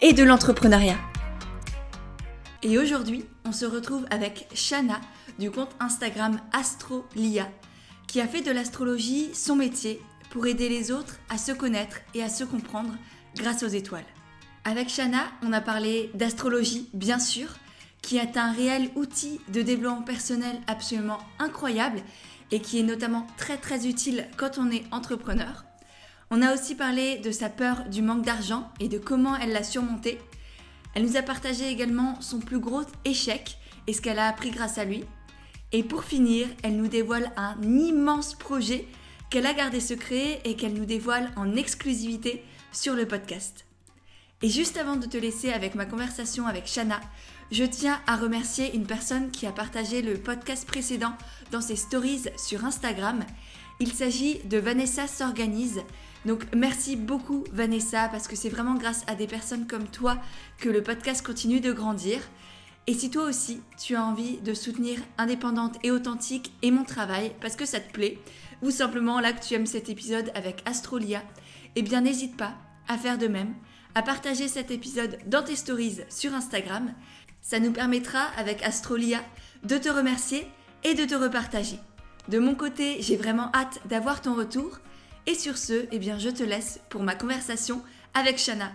et de l'entrepreneuriat. Et aujourd'hui, on se retrouve avec Shana du compte Instagram Astrolia qui a fait de l'astrologie son métier pour aider les autres à se connaître et à se comprendre grâce aux étoiles. Avec Shana, on a parlé d'astrologie, bien sûr, qui est un réel outil de développement personnel absolument incroyable et qui est notamment très très utile quand on est entrepreneur. On a aussi parlé de sa peur du manque d'argent et de comment elle l'a surmonté. Elle nous a partagé également son plus gros échec et ce qu'elle a appris grâce à lui. Et pour finir, elle nous dévoile un immense projet qu'elle a gardé secret et qu'elle nous dévoile en exclusivité sur le podcast. Et juste avant de te laisser avec ma conversation avec Shana, je tiens à remercier une personne qui a partagé le podcast précédent dans ses stories sur Instagram. Il s'agit de Vanessa S'organise. Donc merci beaucoup Vanessa parce que c'est vraiment grâce à des personnes comme toi que le podcast continue de grandir. Et si toi aussi tu as envie de soutenir indépendante et authentique et mon travail parce que ça te plaît, ou simplement là que tu aimes cet épisode avec Astrolia, eh bien n'hésite pas à faire de même, à partager cet épisode dans tes stories sur Instagram. Ça nous permettra avec Astrolia de te remercier et de te repartager. De mon côté, j'ai vraiment hâte d'avoir ton retour. Et sur ce, eh bien, je te laisse pour ma conversation avec Shana.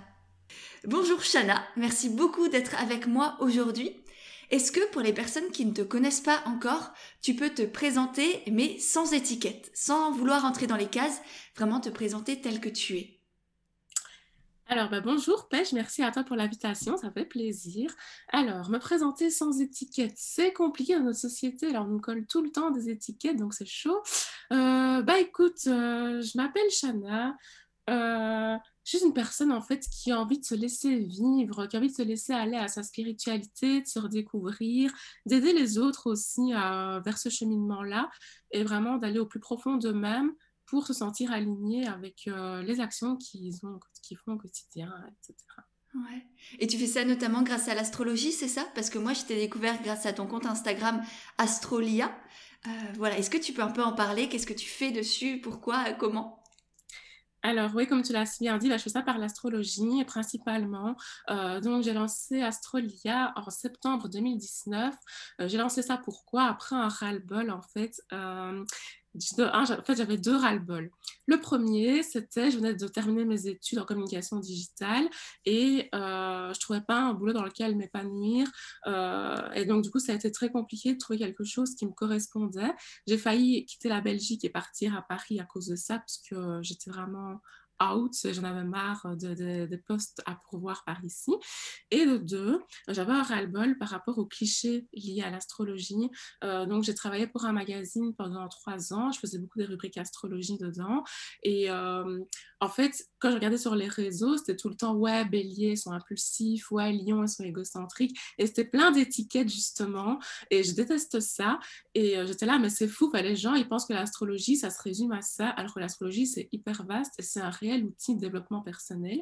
Bonjour Shana, merci beaucoup d'être avec moi aujourd'hui. Est-ce que pour les personnes qui ne te connaissent pas encore, tu peux te présenter mais sans étiquette, sans vouloir entrer dans les cases, vraiment te présenter tel que tu es? Alors, bah, bonjour Pêche, merci à toi pour l'invitation, ça fait plaisir. Alors, me présenter sans étiquette, c'est compliqué dans notre société, alors on nous colle tout le temps des étiquettes, donc c'est chaud. Euh, bah écoute, euh, je m'appelle Shana, euh, je suis une personne en fait qui a envie de se laisser vivre, qui a envie de se laisser aller à sa spiritualité, de se redécouvrir, d'aider les autres aussi vers ce cheminement-là et vraiment d'aller au plus profond d'eux-mêmes pour se sentir aligné avec euh, les actions qu'ils ont, qu'ils font au quotidien, etc. Ouais. Et tu fais ça notamment grâce à l'astrologie, c'est ça? Parce que moi, je t'ai découvert grâce à ton compte Instagram Astrolia. Euh, voilà, est-ce que tu peux un peu en parler? Qu'est-ce que tu fais dessus? Pourquoi? Comment? Alors oui, comme tu l'as bien dit, je fais ça par l'astrologie principalement. Euh, donc j'ai lancé Astrolia en septembre 2019. j'ai lancé ça pourquoi Après un ras-le-bol en fait en fait, j'avais deux ras-le-bol. Le premier, c'était, je venais de terminer mes études en communication digitale et euh, je trouvais pas un boulot dans lequel m'épanouir. Euh, et donc, du coup, ça a été très compliqué de trouver quelque chose qui me correspondait. J'ai failli quitter la Belgique et partir à Paris à cause de ça, parce que j'étais vraiment out, j'en avais marre de, des postes à pourvoir par ici. Et de deux, j'avais un ras-le-bol par rapport aux clichés liés à l'astrologie. Euh, donc, j'ai travaillé pour un magazine pendant trois ans. Je faisais beaucoup des rubriques astrologie dedans. Et euh, en fait, quand je regardais sur les réseaux, c'était tout le temps ouais, bélier sont impulsifs, ouais, lion ils sont égocentriques. Et c'était plein d'étiquettes justement. Et je déteste ça. Et euh, j'étais là, mais c'est fou, les gens ils pensent que l'astrologie ça se résume à ça, alors que l'astrologie c'est hyper vaste et c'est un réel outil de développement personnel.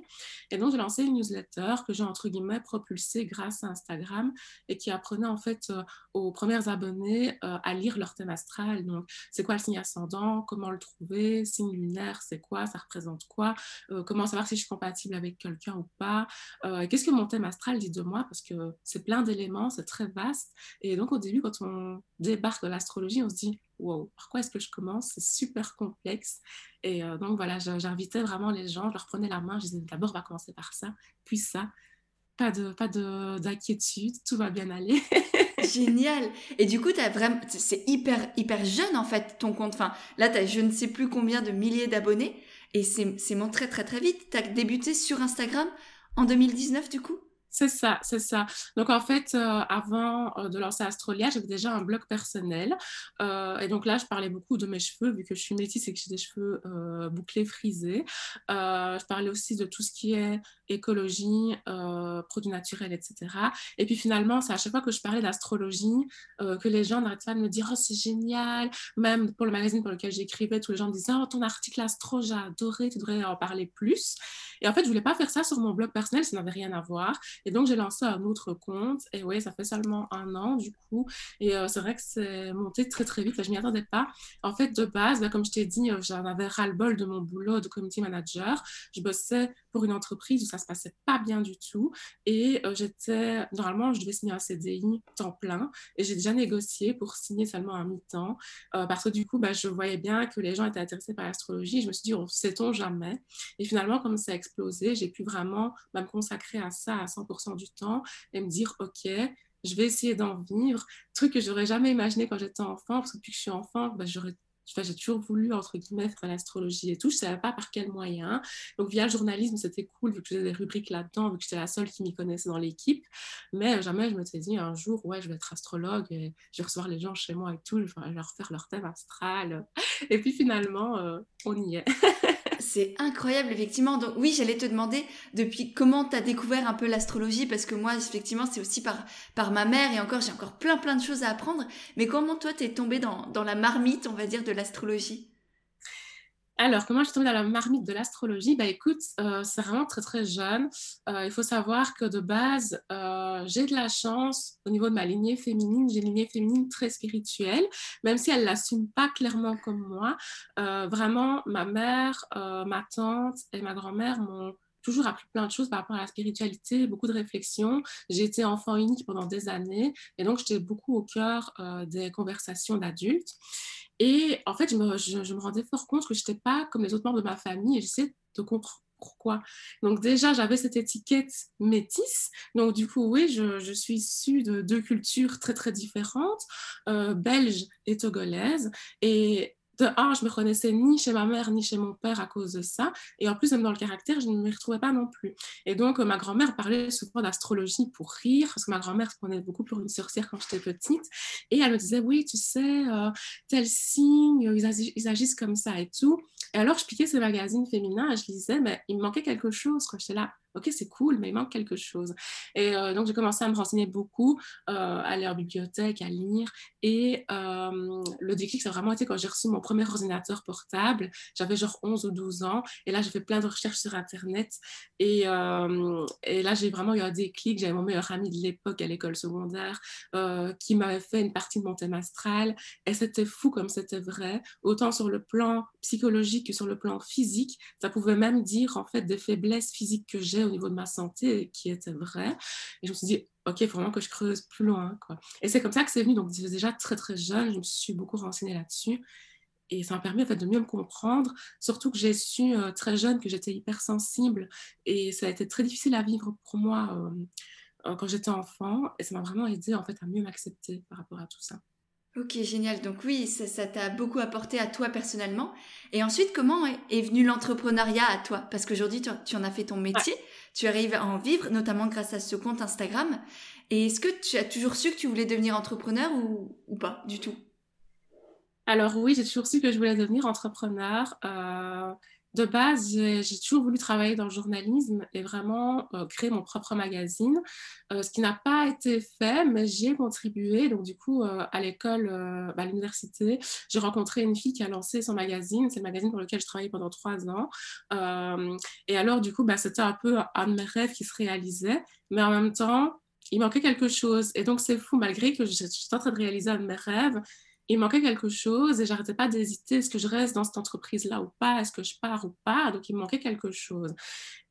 Et donc j'ai lancé une newsletter que j'ai entre guillemets propulsée grâce à Instagram et qui apprenait en fait euh, aux premières abonnés euh, à lire leur thème astral. Donc c'est quoi le signe ascendant, comment le trouver, signe lunaire, c'est quoi, ça représente quoi, euh, comment savoir si je suis compatible avec quelqu'un ou pas, qu'est-ce que mon thème astral dit de moi, parce que c'est plein d'éléments, c'est très vaste. Et donc au début, quand on débarque de l'astrologie, on se dit, wow, par quoi est-ce que je commence? C'est super complexe. Et euh, donc voilà, j'invitais vraiment les gens, je leur prenais la main, je disais d'abord, on va commencer par ça, puis ça. Pas de pas d'inquiétude, tout va bien aller. Génial. Et du coup, c'est hyper hyper jeune en fait ton compte. Enfin, là, as je ne sais plus combien de milliers d'abonnés. Et c'est monté très très très vite. Tu as débuté sur Instagram en 2019 du coup? C'est ça, c'est ça. Donc en fait, euh, avant euh, de lancer Astrolia, j'avais déjà un blog personnel. Euh, et donc là, je parlais beaucoup de mes cheveux, vu que je suis métisse et que j'ai des cheveux bouclés, frisés. je parlais aussi de tout ce qui est écologie, produits naturels, etc. Et puis finalement, c'est à chaque fois que je parlais d'astrologie que les gens n'arrêtent pas de me dire « Oh, c'est génial !» Même pour le magazine pour lequel j'écrivais, tous les gens disaient « Oh, ton article astro, j'ai adoré, tu devrais en parler plus !» Et en fait, je voulais pas faire ça sur mon blog personnel, ça n'avait rien à voir. Et donc, j'ai lancé un autre compte. Et oui, ça fait seulement un an, du coup. Et euh, c'est vrai que c'est monté très, très vite. Je m'y attendais pas. En fait, de base, bah, comme je t'ai dit, euh, j'en avais ras-le-bol de mon boulot de community manager. Je bossais pour une entreprise où ça se passait pas bien du tout. Et euh, j'étais, normalement, je devais signer un CDI temps plein. Et j'ai déjà négocié pour signer seulement un mi-temps. parce que du coup, bah, je voyais bien que les gens étaient intéressés par l'astrologie. Je me suis dit, on sait-on jamais? Et finalement, comme ça a explosé, j'ai pu vraiment bah, me consacrer à ça à 100% du temps et me dire, OK, je vais essayer d'en vivre. Truc que j'aurais jamais imaginé quand j'étais enfant, parce que depuis que je suis enfant, bah, j'aurais j'ai toujours voulu, entre guillemets, faire l'astrologie et tout. Je ne savais pas par quel moyen. Donc, via le journalisme, c'était cool, vu que j'avais des rubriques là-dedans, vu que j'étais la seule qui m'y connaissait dans l'équipe. Mais jamais je me suis dit un jour, ouais, je vais être astrologue et je vais recevoir les gens chez moi et tout, je vais leur faire leur thème astral. Et puis, finalement, euh, on y est. C'est incroyable, effectivement. Donc, oui, j'allais te demander depuis comment tu as découvert un peu l'astrologie, parce que moi, effectivement, c'est aussi par, par ma mère, et encore, j'ai encore plein, plein de choses à apprendre. Mais comment toi, t'es tombée dans, dans la marmite, on va dire, de l'astrologie? Alors, comment je suis tombée dans la marmite de l'astrologie Bah écoute, euh, c'est vraiment très très jeune. Euh, il faut savoir que de base, euh, j'ai de la chance au niveau de ma lignée féminine. J'ai une lignée féminine très spirituelle, même si elle l'assume pas clairement comme moi. vraiment, ma mère, ma tante et ma grand-mère m'ont toujours appris plein de choses par rapport à la spiritualité, beaucoup de réflexions. J'ai été enfant unique pendant des années et donc j'étais beaucoup au cœur des conversations d'adultes. Et en fait, je me, je, me rendais fort compte que je n'étais pas comme les autres membres de ma famille et j'essayais de comprendre pourquoi. Donc déjà, j'avais cette étiquette métisse. Donc du coup, oui, je, je suis issue de deux cultures très très différentes, euh, belge et togolaise. Et de un, je me reconnaissais ni chez ma mère ni chez mon père à cause de ça. Et en plus, même dans le caractère, je ne me retrouvais pas non plus. Et donc, ma grand-mère parlait souvent d'astrologie pour rire, parce que ma grand-mère se prenait beaucoup pour une sorcière quand j'étais petite. Et elle me disait, oui, tu sais, euh, tel signe, ils, agissent comme ça et tout. Et alors, je piquais ces magazines féminins et je lisais, mais il me manquait quelque chose. J'étais là, ok, c'est cool, mais il manque quelque chose. Et euh, donc, j'ai commencé à me renseigner beaucoup, euh, à aller en bibliothèque, à lire. Et euh, le déclic, ça a vraiment été quand j'ai reçu mon premier ordinateur portable. J'avais genre 11 ou 12 ans. Et là, j'ai fait plein de recherches sur Internet. Et, et là, j'ai vraiment eu un déclic. J'avais mon meilleur ami de l'époque à l'école secondaire qui m'avait fait une partie de mon thème astral. Et c'était fou comme c'était vrai, autant sur le plan psychologique que sur le plan physique. Ça pouvait même dire, en fait, des faiblesses physiques que j'ai au niveau de ma santé qui était vrai. Et je me suis dit, OK, il faut vraiment que je creuse plus loin. Quoi. Et c'est comme ça que c'est venu. Donc, déjà très, très jeune, je me suis beaucoup renseignée là-dessus. Et ça m'a permis en fait, de mieux me comprendre, surtout que j'ai su euh, très jeune que j'étais hypersensible et ça a été très difficile à vivre pour moi euh, euh, quand j'étais enfant et ça m'a vraiment aidé en fait, à mieux m'accepter par rapport à tout ça. Ok, génial. Donc oui, ça t'a beaucoup apporté à toi personnellement. Et ensuite, comment est, venu l'entrepreneuriat à toi? Parce qu'aujourd'hui, tu, en as fait ton métier, tu arrives à en vivre, notamment grâce à ce compte Instagram. Et est-ce que tu as toujours su que tu voulais devenir entrepreneur ou, ou pas du tout? Alors oui, j'ai toujours su que je voulais devenir entrepreneur. Euh, de base, j'ai toujours voulu travailler dans le journalisme et vraiment euh, créer mon propre magazine, euh, ce qui n'a pas été fait, mais j'y ai contribué. Donc, du coup, euh, à l'école, bah, à l'université, j'ai rencontré une fille qui a lancé son magazine. C'est le magazine pour lequel je travaillais pendant trois ans. et alors, du coup, bah, c'était un peu un de mes rêves qui se réalisait, mais en même temps, il manquait quelque chose. Et donc, c'est fou, malgré que j'étais en train de réaliser un de mes rêves, il manquait quelque chose et j'arrêtais pas d'hésiter, est-ce que je reste dans cette entreprise-là ou pas, est-ce que je pars ou pas, donc il manquait quelque chose.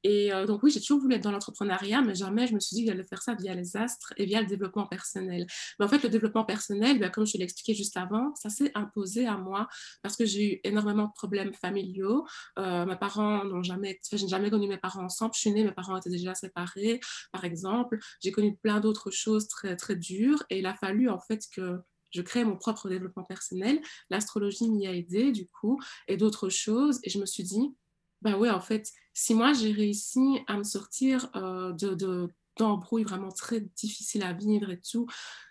Et euh, donc oui, j'ai toujours voulu être dans l'entrepreneuriat, mais jamais je me suis dit que j'allais faire ça via les astres et via le développement personnel. Mais en fait, le développement personnel, ben, comme je l'ai expliqué juste avant, ça s'est imposé à moi parce que j'ai eu énormément de problèmes familiaux. Euh, mes parents n'ont jamais, je n'ai jamais connu mes parents ensemble. Je suis née, mes parents étaient déjà séparés, par exemple. J'ai connu plein d'autres choses très très dures et il a fallu en fait que je crée mon propre développement personnel. L'astrologie m'y a aidé, du coup, et d'autres choses. Et je me suis dit, bah ouais, en fait, si moi j'ai réussi à me sortir euh, de, d'embrouille vraiment très difficiles à vivre et tout,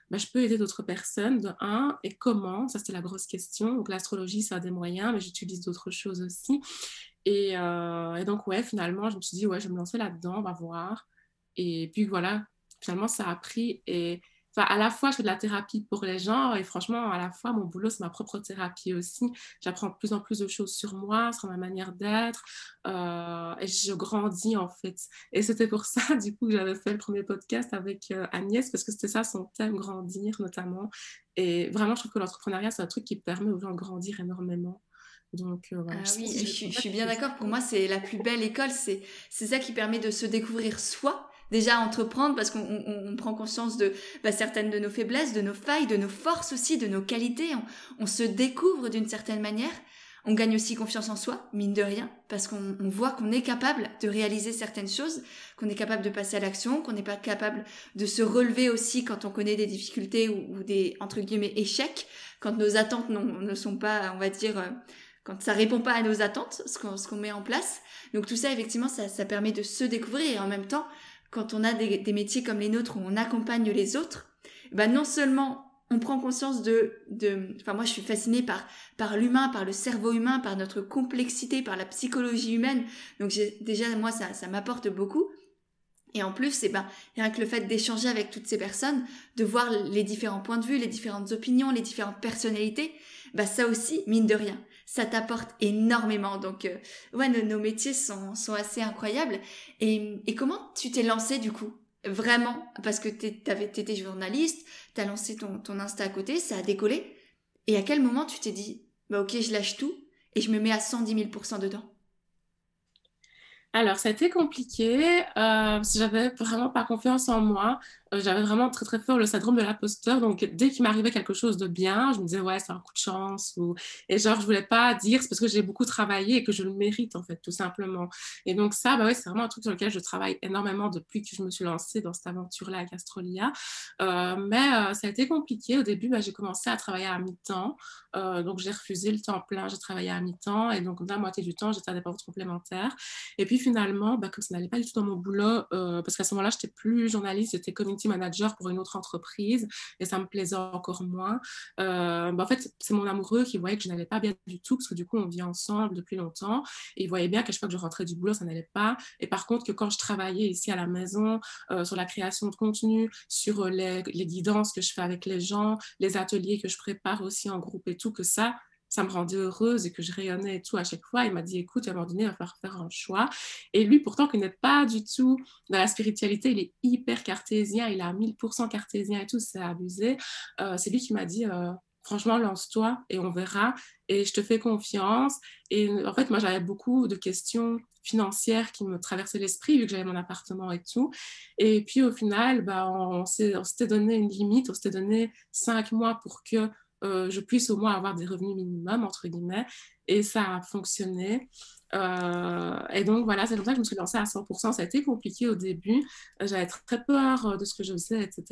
bah, je peux aider d'autres personnes, de un, et comment? Ça, c'était la grosse question. Donc, l'astrologie, ça a des moyens, mais j'utilise d'autres choses aussi. Et, euh, et, donc, ouais, finalement, je me suis dit, ouais, je vais me lancer là-dedans, on va voir. Et puis, voilà, finalement, ça a pris. Et à la fois, je fais de la thérapie pour les gens et franchement, à la fois, mon boulot, c'est ma propre thérapie aussi. J'apprends de plus en plus de choses sur moi, sur ma manière d'être euh, et je grandis en fait. Et c'était pour ça, du coup, que j'avais fait le premier podcast avec euh, Agnès parce que c'était ça son thème, grandir notamment. Et vraiment, je trouve que l'entrepreneuriat, c'est un truc qui permet aux gens de grandir énormément. Donc, euh, voilà, ah oui, je, je, suis bien d'accord. Pour moi, c'est la plus belle école. C'est ça qui permet de se découvrir soi déjà entreprendre parce qu'on prend conscience de bah, certaines de nos faiblesses, de nos failles, de nos forces aussi, de nos qualités. On, se découvre d'une certaine manière. On gagne aussi confiance en soi, mine de rien, parce qu'on voit qu'on est capable de réaliser certaines choses, qu'on est capable de passer à l'action, qu'on n'est pas capable de se relever aussi quand on connaît des difficultés ou, des, entre guillemets, échecs, quand nos attentes ne sont pas, on va dire, euh, quand ça répond pas à nos attentes, ce qu'on met en place. Donc tout ça, effectivement, ça, ça permet de se découvrir et en même temps quand on a des, métiers comme les nôtres où on accompagne les autres, bah non seulement on prend conscience de, de, enfin moi je suis fascinée par par l'humain, par le cerveau humain, par notre complexité, par la psychologie humaine. Donc déjà moi ça ça m'apporte beaucoup. Et en plus, c'est ben, rien que le fait d'échanger avec toutes ces personnes, de voir les différents points de vue, les différentes opinions, les différentes personnalités, bah ça aussi, mine de rien, ça t'apporte énormément. Donc, euh, ouais, nos, métiers sont, sont assez incroyables. Et, et comment tu t'es lancé du coup? Vraiment? Parce que t'étais journaliste, t'as lancé ton, ton Insta à côté, ça a décollé. Et à quel moment tu t'es dit, bah ok, je lâche tout et je me mets à 110 000% dedans? Alors, ça a été compliqué. Euh, j'avais vraiment pas confiance en moi. Euh, j'avais vraiment très très fort le syndrome de l'imposteur. Donc dès qu'il m'arrivait quelque chose de bien, je me disais ouais c'est un coup de chance ou et genre je voulais pas dire c'est parce que j'ai beaucoup travaillé et que je le mérite en fait tout simplement. Et donc ça bah ouais c'est vraiment un truc sur lequel je travaille énormément depuis que je me suis lancée dans cette aventure là avec Astrolia. Euh, mais euh, ça a été compliqué au début. Bah, j'ai commencé à travailler à mi-temps. donc j'ai refusé le temps plein. J'ai travaillé à mi-temps et donc la moitié du temps j'étais indépendante complémentaire. Et puis finalement bah, comme ça n'allait pas du tout dans mon boulot parce qu'à ce moment-là j'étais plus journaliste, j'étais community manager pour une autre entreprise et ça me plaisait encore moins. Euh, bah, en fait, c'est mon amoureux qui voyait que je n'allais pas bien du tout parce que du coup, on vit ensemble depuis longtemps et il voyait bien qu'à chaque fois que je rentrais du boulot, ça n'allait pas. Et par contre, que quand je travaillais ici à la maison euh, sur la création de contenu, sur euh, les guidances que je fais avec les gens, les ateliers que je prépare aussi en groupe et tout, que ça, ça me rendait heureuse et que je rayonnais et tout à chaque fois. Il m'a dit, écoute, à un moment donné, il va falloir faire un choix. Et lui, pourtant, qui n'est pas du tout dans la spiritualité, il est hyper cartésien, il a 1000% cartésien et tout, c'est abusé. Euh, c'est lui qui m'a dit, euh, franchement, lance-toi et on verra. Et je te fais confiance. Et en fait, moi, j'avais beaucoup de questions financières qui me traversaient l'esprit, vu que j'avais mon appartement et tout. Et puis, au final, bah, on, on s'était donné une limite, on s'était donné cinq mois pour que euh, je puisse au moins avoir des revenus minimums, entre guillemets. Et ça a fonctionné. Euh, et donc voilà, c'est comme ça que je me suis lancée à 100%. Ça a été compliqué au début. J'avais très peur de ce que je faisais, etc.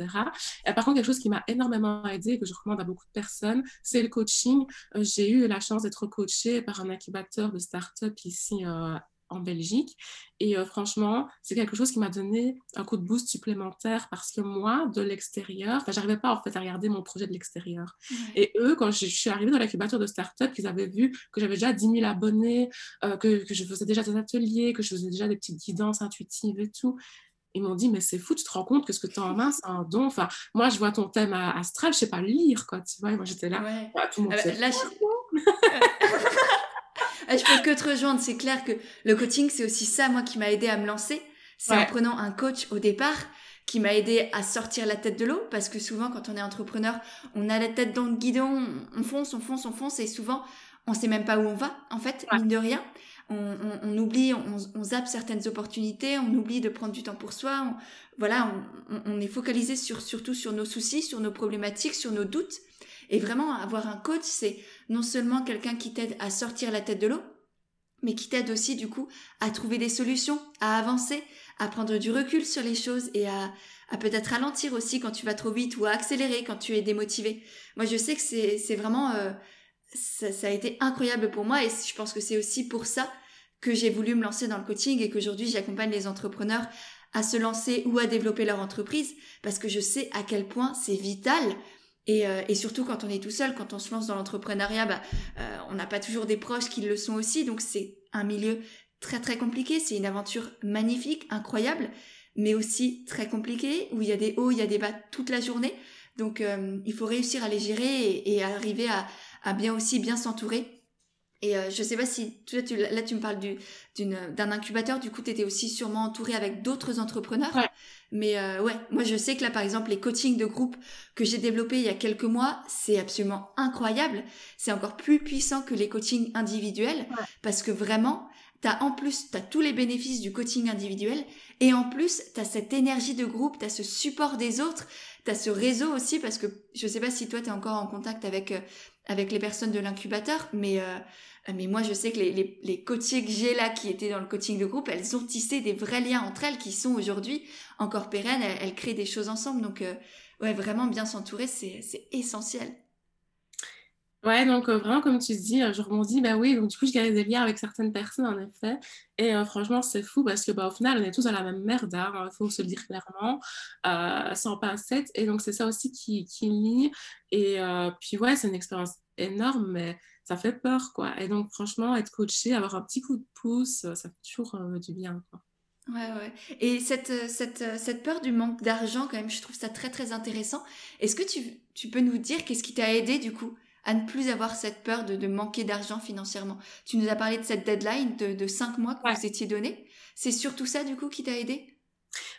Et par contre, quelque chose qui m'a énormément aidé et que je recommande à beaucoup de personnes, c'est le coaching. Euh, j'ai eu la chance d'être coachée par un incubateur de start-up ici en Belgique. Et euh, franchement, c'est quelque chose qui m'a donné un coup de boost supplémentaire parce que moi, de l'extérieur, enfin, j'arrivais pas en fait à regarder mon projet de l'extérieur. Et eux, quand je, suis arrivée dans l'incubateur de start-up, ils avaient vu que j'avais déjà 10 000 abonnés, euh, que, que, je faisais déjà des ateliers, que je faisais déjà des petites guidances intuitives et tout. Ils m'ont dit, mais c'est fou, tu te rends compte que ce que tu as en main, c'est un don. Enfin, moi, je vois ton thème astral, je sais pas lire, quoi, tu vois. moi, j'étais là. Ouais. Tout le monde là, Ah, je peux que te rejoindre. C'est clair que le coaching, c'est aussi ça, moi, qui m'a aidé à me lancer. C'est en prenant un coach au départ qui m'a aidé à sortir la tête de l'eau parce que souvent quand on est entrepreneur, on a la tête dans le guidon, on fonce, on fonce, on fonce et souvent on sait même pas où on va en fait, mine de rien. On, oublie, on, zappe certaines opportunités, on oublie de prendre du temps pour soi. voilà, on, est focalisé sur surtout sur nos soucis, sur nos problématiques, sur nos doutes. Et vraiment, avoir un coach, c'est non seulement quelqu'un qui t'aide à sortir la tête de l'eau, mais qui t'aide aussi du coup à trouver des solutions, à avancer, à prendre du recul sur les choses et à, à peut-être ralentir aussi quand tu vas trop vite ou à accélérer quand tu es démotivé. Moi, je sais que c'est vraiment... Euh, ça, ça, a été incroyable pour moi et je pense que c'est aussi pour ça que j'ai voulu me lancer dans le coaching et qu'aujourd'hui j'accompagne les entrepreneurs à se lancer ou à développer leur entreprise parce que je sais à quel point c'est vital. Et, euh, et, surtout quand on est tout seul, quand on se lance dans l'entrepreneuriat, bah, euh, on n'a pas toujours des proches qui le sont aussi. Donc c'est un milieu très très compliqué. C'est une aventure magnifique, incroyable, mais aussi très compliqué où il y a des hauts, il y a des bas toute la journée. Donc euh, il faut réussir à les gérer et, et arriver à, à, bien aussi bien s'entourer et euh, je sais pas si tu, là tu me parles du, d'un incubateur, du coup tu étais aussi sûrement entouré avec d'autres entrepreneurs. Mais euh, ouais, moi je sais que là par exemple les coachings de groupe que j'ai développés il y a quelques mois, c'est absolument incroyable. C'est encore plus puissant que les coachings individuels parce que vraiment, t'as en plus, t'as tous les bénéfices du coaching individuel et en plus t'as cette énergie de groupe, t'as ce support des autres, t'as ce réseau aussi parce que je sais pas si toi t'es encore en contact avec euh, avec les personnes de l'incubateur, mais euh, mais moi je sais que les, les, les que j'ai là qui étaient dans le coaching de groupe, elles ont tissé des vrais liens entre elles qui sont aujourd'hui encore pérennes, elles, créent des choses ensemble, donc euh, ouais vraiment bien s'entourer c'est essentiel. Ouais, donc euh, vraiment, comme tu dis, je rebondis, bah oui, donc du coup, je gagne des liens avec certaines personnes, en effet. Et franchement, c'est fou parce que, bah, au final, on est tous dans la même merde, il hein, faut se le dire clairement, euh, sans pincettes. Et donc, c'est ça aussi qui, qui lie. Et puis, ouais, c'est une expérience énorme, mais ça fait peur, quoi. Et donc, franchement, être coaché, avoir un petit coup de pouce, ça fait toujours du bien, quoi. Ouais, ouais. Et cette, cette, cette peur du manque d'argent, quand même, je trouve ça très, très intéressant. Est-ce que tu, tu peux nous dire qu'est-ce qui t'a aidé, du coup? À ne plus avoir cette peur de, de manquer d'argent financièrement. Tu nous as parlé de cette deadline de, de cinq mois que vous étiez donné. C'est surtout ça, du coup, qui t'a aidé?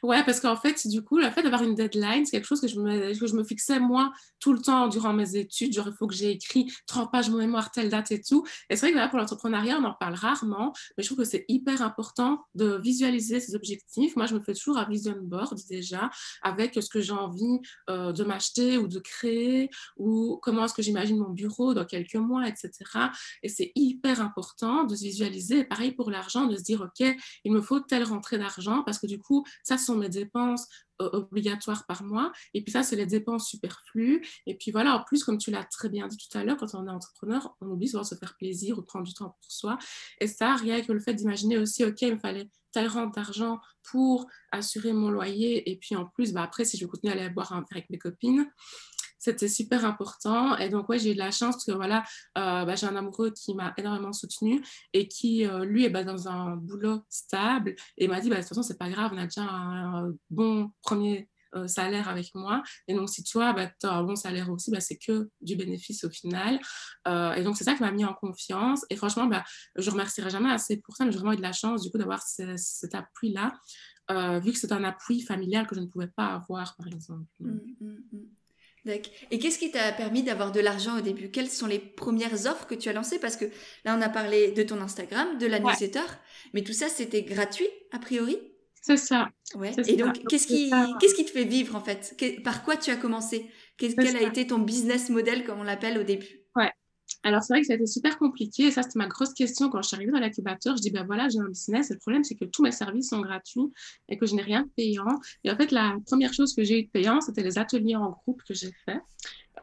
Ouais, parce qu'en fait, du coup, le fait d'avoir une deadline, c'est quelque chose que je, me, que je me fixais moi tout le temps durant mes études. Genre, il faut que j'ai écrit 30 pages mon mémoire, telle date et tout. Et c'est vrai que là, pour l'entrepreneuriat, on en parle rarement, mais je trouve que c'est hyper important de visualiser ses objectifs. Moi, je me fais toujours un vision board déjà avec ce que j'ai envie euh, de m'acheter ou de créer ou comment est-ce que j'imagine mon bureau dans quelques mois, etc. Et c'est hyper important de se visualiser. pareil pour l'argent, de se dire, OK, il me faut telle rentrée d'argent parce que du coup, ça sont mes dépenses euh, obligatoires par mois. Et puis ça, c'est les dépenses superflues. Et puis voilà, en plus, comme tu l'as très bien dit tout à l'heure, quand on est entrepreneur, on oublie souvent de se faire plaisir ou prendre du temps pour soi. Et ça, rien que le fait d'imaginer aussi, OK, il me fallait telle rente d'argent pour assurer mon loyer. Et puis en plus, bah, après, si je continue à aller boire un verre avec mes copines, c'était super important. Et donc, ouais, j'ai eu de la chance parce que voilà, euh, bah, j'ai un amoureux qui m'a énormément soutenue et qui, euh, lui, est bah, dans un boulot stable et m'a dit, bah, de toute façon, c'est pas grave, on a déjà un, bon premier euh, salaire avec moi. Et donc, si toi, bah, tu as un bon salaire aussi, bah, c'est que du bénéfice au final. et donc, c'est ça qui m'a mis en confiance. Et franchement, bah, je remercierai jamais assez pour ça, mais j'ai vraiment eu de la chance, du coup, d'avoir cet appui-là, vu que c'est un appui familial que je ne pouvais pas avoir, par exemple. Mmh, mmh, mmh. Et qu'est-ce qui t'a permis d'avoir de l'argent au début? Quelles sont les premières offres que tu as lancées? Parce que là, on a parlé de ton Instagram, de la newsletter, mais tout ça, c'était gratuit, a priori? C'est ça. Ouais. Et donc, qu'est-ce qui, qu'est-ce qui te fait vivre, en fait? Par quoi tu as commencé? Quel a été ton business model, comme on l'appelle au début? Alors, c'est vrai que ça a été super compliqué. Et ça, c'était ma grosse question quand je suis arrivée dans l'incubateur. Je dis, ben voilà, j'ai un business. Et le problème, c'est que tous mes services sont gratuits et que je n'ai rien de payant. Et en fait, la première chose que j'ai eu de payant, c'était les ateliers en groupe que j'ai fait.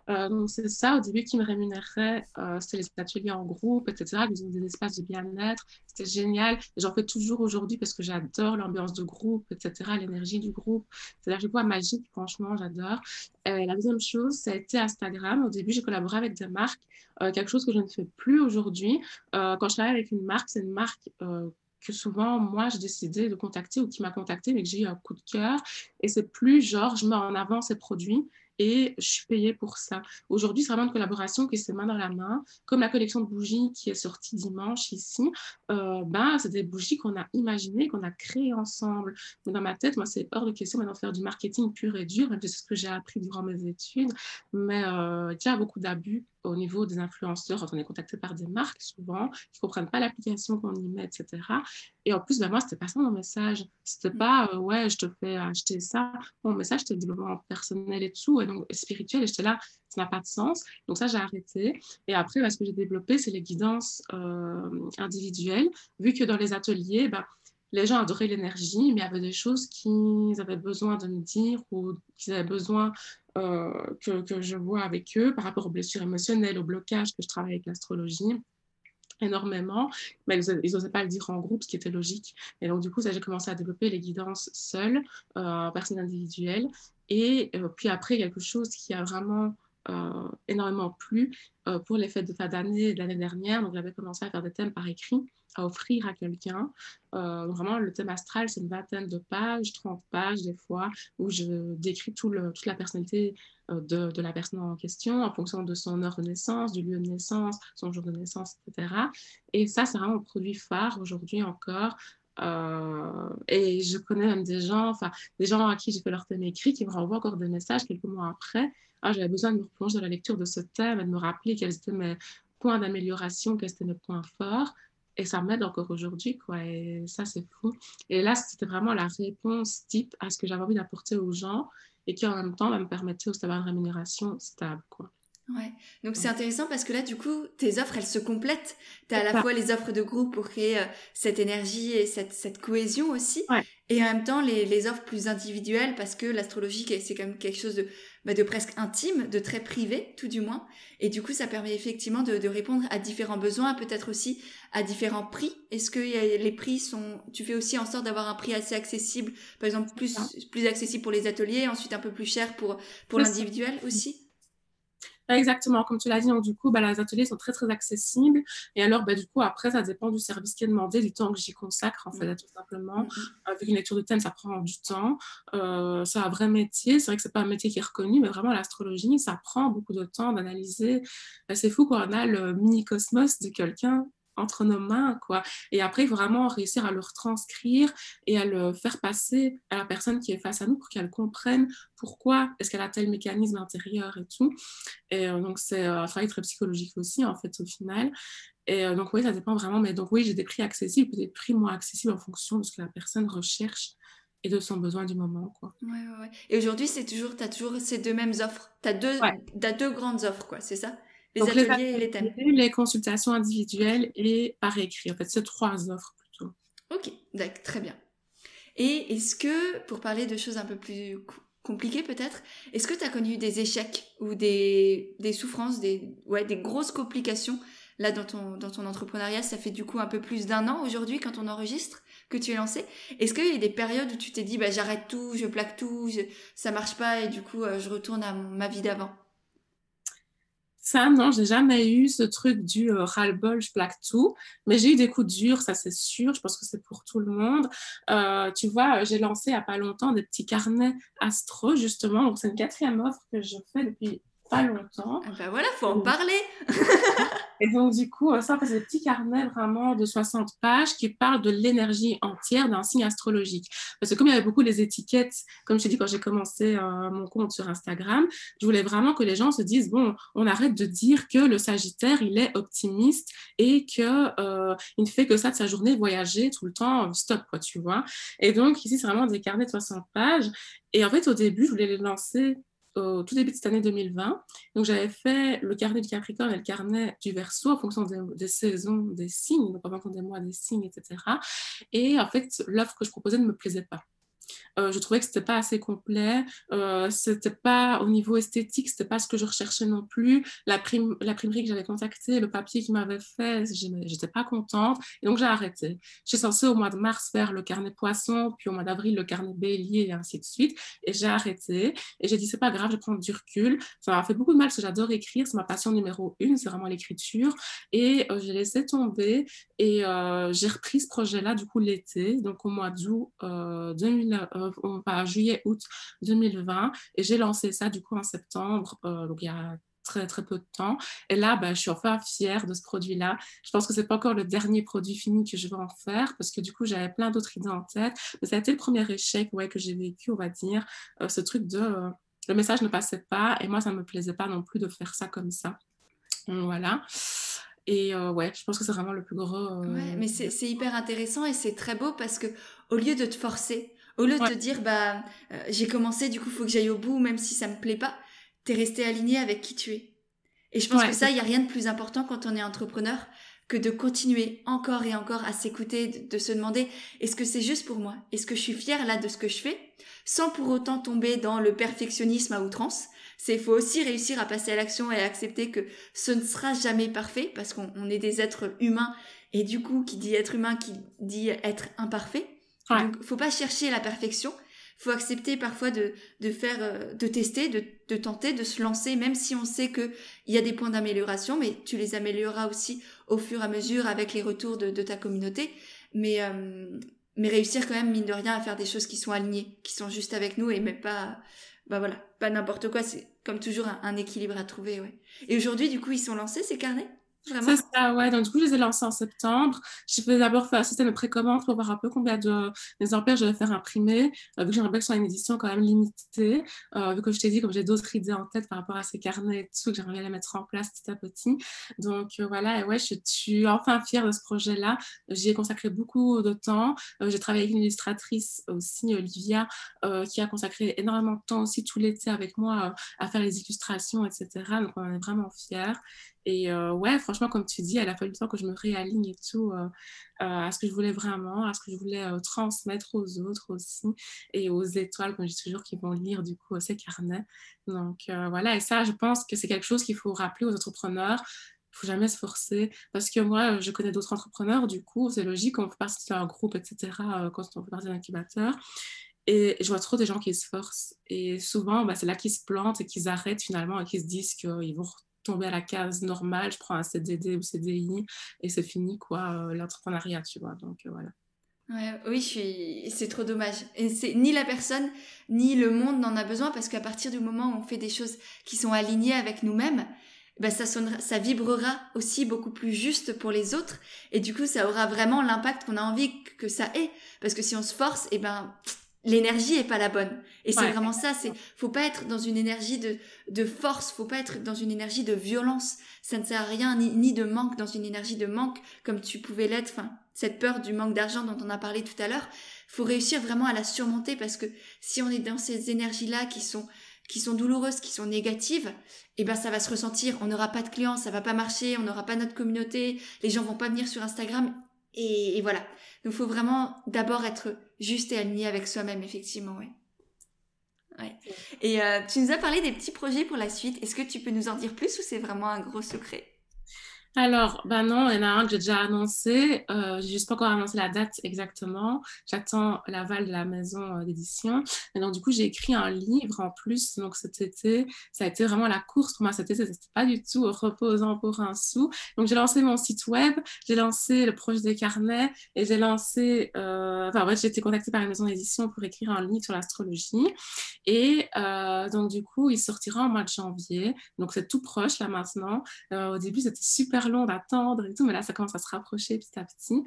Euh, donc, c'est ça, au début, qui me rémunérait, euh, c'était les ateliers en groupe, etc. Ils ont des espaces de bien-être. C'était génial. J'en fais toujours aujourd'hui parce que j'adore l'ambiance de groupe, etc., l'énergie du groupe. C'est-à-dire, je vois magique, franchement, j'adore. la deuxième chose, ça a été Instagram. Au début, j'ai collaboré avec des marques, euh, quelque chose que je ne fais plus aujourd'hui. quand je travaille avec une marque, c'est une marque que souvent, moi, j'ai décidé de contacter ou qui m'a contacté, mais que j'ai eu un coup de cœur. Et c'est plus genre, je mets en avant ces produits et je suis payée pour ça. Aujourd'hui, c'est vraiment une collaboration qui se main dans la main, comme la collection de bougies qui est sortie dimanche ici. Euh, ben, c'est des bougies qu'on a imaginées, qu'on a créées ensemble. Mais dans ma tête, moi, c'est hors de question maintenant de faire du marketing pur et dur, même si c'est ce que j'ai appris durant mes études. Mais euh, beaucoup d'abus au niveau des influenceurs, quand on est contacté par des marques souvent, qui ne comprennent pas l'application qu'on y met, etc. Et en plus, ben, moi, c'était pas ça mon message. C'était mm. pas, euh, ouais, je te fais acheter ça. Mon message, c'était développement personnel et tout, et donc spirituel. Et j'étais là, ça n'a pas de sens. Donc ça, j'ai arrêté. Et après, ben, ce que j'ai développé, c'est les guidances euh, individuelles. Vu que dans les ateliers, ben, les gens adoraient l'énergie, mais il y avait des choses qu'ils avaient besoin de me dire ou qu'ils avaient besoin que, que, je vois avec eux par rapport aux blessures émotionnelles, au blocage que je travaille avec l'astrologie. énormément, mais ils n'osaient pas le dire en groupe, ce qui était logique. Et donc, du coup, j'ai commencé à développer les guidances seules, euh, personnes individuelles. Et euh, puis après, quelque chose qui a vraiment euh, énormément plu euh, pour les fêtes de fin d'année de l'année dernière. Donc, j'avais commencé à faire des thèmes par écrit à offrir à quelqu'un. Euh, vraiment, le thème astral, c'est une vingtaine de pages, 30 pages des fois, où je décris tout le, toute la personnalité de, de, la personne en question en fonction de son heure de naissance, du lieu de naissance, son jour de naissance, etc. Et ça, c'est vraiment un produit phare aujourd'hui encore. Et je connais même des gens, enfin, des gens à qui j'ai fait leur thème écrit qui me renvoient encore des messages quelques mois après. Ah, j'avais besoin de me replonger dans la lecture de ce thème et de me rappeler quels étaient mes points d'amélioration, quels étaient mes points forts. Et ça m'aide encore aujourd'hui, quoi. Et ça, c'est fou. Et là, c'était vraiment la réponse type à ce que j'avais envie d'apporter aux gens et qui, en même temps, va me permettre aussi d'avoir une rémunération stable, quoi. Ouais. Donc c'est intéressant parce que là, du coup, tes offres, elles se complètent. Tu as à la fois les offres de groupe pour créer euh, cette énergie et cette, cette cohésion aussi. Ouais. Et en même temps, les, les offres plus individuelles parce que l'astrologie, c'est quand même quelque chose de, bah, de presque intime, de très privé, tout du moins. Et du coup, ça permet effectivement de, de répondre à différents besoins, peut-être aussi à différents prix. Est-ce que a, les prix sont... Tu fais aussi en sorte d'avoir un prix assez accessible, par exemple, plus, plus accessible pour les ateliers, ensuite un peu plus cher pour, pour l'individuel aussi? Exactement, comme tu l'as dit, donc du coup, bah, les ateliers sont très très accessibles. Et alors, bah, du coup, après, ça dépend du service qui est demandé, du temps que j'y consacre, en fait, tout simplement. Mm, mm. Avec une lecture de thème, ça prend du temps. Euh, c'est un vrai métier. C'est vrai que c'est pas un métier qui est reconnu, mais vraiment, l'astrologie, ça prend beaucoup de temps d'analyser. Bah, c'est fou quand on a le mini-cosmos de quelqu'un entre nos mains, quoi. Et après, vraiment réussir à le retranscrire et à le faire passer à la personne qui est face à nous pour qu'elle comprenne pourquoi est-ce qu'elle a tel mécanisme intérieur et tout. Et euh, donc, c'est un travail très psychologique aussi, en fait, au final. Et euh, donc, oui, ça dépend vraiment. Mais donc, oui, j'ai des prix accessibles, des prix moins accessibles en fonction de ce que la personne recherche et de son besoin du moment. Quoi. Ouais, ouais, ouais. Et aujourd'hui, c'est toujours, tu as toujours ces deux mêmes offres. Tu as, as, deux grandes offres, quoi, c'est ça? Les ateliers et les thèmes. Les consultations individuelles et par écrit. En fait, c'est trois offres plutôt. Ok, d'accord, très bien. Et est-ce que, pour parler de choses un peu plus compliquées peut-être, est-ce que tu as connu des échecs ou des, des souffrances, des, ouais, des grosses complications là dans ton, dans ton entrepreneuriat? Ça fait du coup un peu plus d'un an aujourd'hui quand on enregistre que tu es lancé. Est-ce qu'il y a des périodes où tu t'es dit bah, j'arrête tout, je plaque tout, ça marche pas et du coup euh, je retourne à ma vie d'avant? Ça, non, j'ai jamais eu ce truc du euh, ras-le-bol, je plaque tout. Mais j'ai eu des coups durs, ça c'est sûr. Je pense que c'est pour tout le monde. Euh, tu vois, j'ai lancé il n'y a pas longtemps des petits carnets astro, justement. Donc, c'est une quatrième offre que je fais depuis pas longtemps. Ah ben voilà, faut en parler. et donc, du coup, euh, ça, c'est des petits carnets vraiment de 60 pages qui parlent de l'énergie entière d'un signe astrologique. Parce que comme il y avait beaucoup les étiquettes, comme je t'ai dit quand j'ai commencé euh, mon compte sur Instagram, je voulais vraiment que les gens se disent, bon, on arrête de dire que le Sagittaire, il est optimiste et qu'il euh, ne fait que ça de sa journée, voyager tout le temps, stop, quoi, tu vois. Et donc, ici, c'est vraiment des carnets de 60 pages. Et en fait, au début, je voulais les lancer au tout début de cette année 2020. Donc, j'avais fait le carnet du Capricorne et le carnet du Verseau en fonction des, saisons, des signes, donc en fonction des mois, des signes, etc. Et en fait, l'offre que je proposais ne me plaisait pas. Euh, je trouvais que c'était pas assez complet, euh, c'était pas au niveau esthétique, c'était pas ce que je recherchais non plus. La, prime, la primerie que j'avais contactée, le papier qu'ils m'avaient fait, j'étais pas contente, et donc j'ai arrêté. J'ai censé au mois de mars faire le carnet poisson, puis au mois d'avril le carnet bélier et ainsi de suite, et j'ai arrêté. Et j'ai dit c'est pas grave, je prends du recul. Ça m'a fait beaucoup de mal parce que j'adore écrire, c'est ma passion numéro une, c'est vraiment l'écriture, et euh, j'ai laissé tomber et euh, j'ai repris ce projet-là du coup l'été, donc au mois d'août 2000 euh, juillet, août 2020. Et j'ai lancé ça du coup en septembre, euh, donc il y a très très peu de temps. Et là, bah, je suis enfin fière de ce produit-là. Je pense que c'est pas encore le dernier produit fini que je vais en faire parce que du coup, j'avais plein d'autres idées en tête. Mais ça a été le premier échec ouais, que j'ai vécu, on va dire, euh, ce truc de le message ne passait pas et moi, ça me plaisait pas non plus de faire ça comme ça. voilà. Et ouais, je pense que c'est vraiment le plus gros. Ouais, mais c'est hyper intéressant et c'est très beau parce que au lieu de te forcer, au lieu de te dire, bah, euh, j'ai commencé, du coup, faut que j'aille au bout, même si ça me plaît pas, t'es resté aligné avec qui tu es. Et je pense que ça, il y a rien de plus important quand on est entrepreneur que de continuer encore et encore à s'écouter, de, se demander, est-ce que c'est juste pour moi? Est-ce que je suis fière là de ce que je fais? Sans pour autant tomber dans le perfectionnisme à outrance. C'est faut aussi réussir à passer à l'action et à accepter que ce ne sera jamais parfait parce qu'on est des êtres humains et du coup, qui dit être humain, qui dit être imparfait. Donc, faut pas chercher la perfection. Faut accepter parfois de, de faire, euh, de tester, de, de tenter, de se lancer, même si on sait que il y a des points d'amélioration, mais tu les amélioreras aussi au fur et à mesure avec les retours de, de ta communauté. Mais, euh, mais réussir quand même, mine de rien, à faire des choses qui sont alignées, qui sont juste avec nous et même pas, bah voilà, pas n'importe quoi. C'est comme toujours un, un, équilibre à trouver, ouais. Et aujourd'hui, du coup, ils sont lancés, ces carnets? C'est ça, ouais. Donc, du coup, je les ai lancés en septembre. Je vais d'abord faire un système de précommande pour voir un peu combien de exemplaires je vais faire imprimer, euh, vu que j'aimerais que ce soit une édition quand même limitée. Euh, vu que je t'ai dit, comme j'ai d'autres idées en tête par rapport à ces carnets et tout, que j'aimerais les mettre en place petit à petit. Donc, euh, voilà, et ouais, je, suis enfin fière de ce projet-là. J'y ai consacré beaucoup de temps. J'ai travaillé avec une illustratrice aussi, Olivia, qui a consacré énormément de temps aussi tout l'été avec moi à faire les illustrations, etc. Donc, on en est vraiment fiers. Et euh, ouais, franchement, comme tu dis, elle a fallu le temps que je me réaligne et tout euh, euh, à ce que je voulais vraiment, à ce que je voulais transmettre aux autres aussi et aux étoiles, comme je dis toujours, qui vont lire du coup ces carnets. Donc voilà, et ça, je pense que c'est quelque chose qu'il faut rappeler aux entrepreneurs. Il faut jamais se forcer parce que moi, je connais d'autres entrepreneurs, du coup, c'est logique, on fait partie d'un groupe, etc., quand on fait partie d'un incubateur. Et je vois trop des gens qui se forcent. Et souvent, bah, c'est là qu'ils se plantent et qu'ils arrêtent finalement et qu'ils se disent qu'ils vont tomber à la case normale, je prends un CDD ou CDI et c'est fini, quoi, euh, l'entrepreneuriat, tu vois. Donc, euh, voilà. Oui, c'est trop dommage. Et c'est ni la personne ni le monde n'en a besoin parce qu'à partir du moment où on fait des choses qui sont alignées avec nous-mêmes, ben ça sonnera, ça vibrera aussi beaucoup plus juste pour les autres et du coup ça aura vraiment l'impact qu'on a envie que ça ait parce que si on se force, et eh ben l'énergie est pas la bonne. Et c'est vraiment ça, c'est faut pas être dans une énergie de de force, faut pas être dans une énergie de violence. Ça ne sert à rien ni, ni de manque dans une énergie de manque comme tu pouvais l'être enfin cette peur du manque d'argent dont on a parlé tout à l'heure, faut réussir vraiment à la surmonter parce que si on est dans ces énergies là qui sont qui sont douloureuses, qui sont négatives, eh ben ça va se ressentir. On n'aura pas de clients, ça va pas marcher, on n'aura pas notre communauté, les gens vont pas venir sur Instagram et, et voilà. Donc, il faut vraiment d'abord être juste et aligné avec soi-même, effectivement, oui. Ouais. Et euh, tu nous as parlé des petits projets pour la suite. Est-ce que tu peux nous en dire plus ou c'est vraiment un gros secret? Alors, ben non, il y en a un que j'ai déjà annoncé. Euh, j'ai juste pas encore annoncé la date exactement. J'attends l'aval de la maison euh, d'édition. Et donc, du coup, j'ai écrit un livre en plus. Donc, cet été, ça a été vraiment la course pour moi cet été. C'était pas du tout reposant pour un sou. Donc, j'ai lancé mon site web, j'ai lancé le projet des carnets et j'ai lancé, euh, enfin, en fait, j'ai été contactée par une maison d'édition pour écrire un livre sur l'astrologie. Et euh, donc, du coup, il sortira en mois de janvier. Donc, c'est tout proche là maintenant. Au début, c'était super long d'attendre et tout, mais là, ça commence à se rapprocher petit à petit.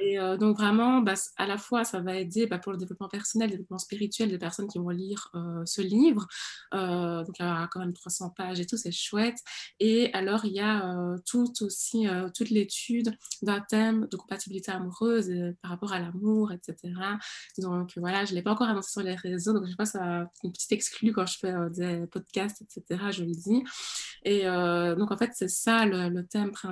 Et euh, donc, vraiment, bah, à la fois, ça va aider bah, pour le développement personnel, le développement spirituel des personnes qui vont lire euh, ce livre. Euh, donc, il y a quand même 300 pages et tout, c'est chouette. Et alors, il y a tout aussi, toute l'étude d'un thème de compatibilité amoureuse par rapport à l'amour, etc. Donc, voilà, je ne l'ai pas encore annoncé sur les réseaux, donc je pense à une petite exclue quand je fais des podcasts, etc. Je le dis. Et donc, en fait, c'est ça le, le thème principal.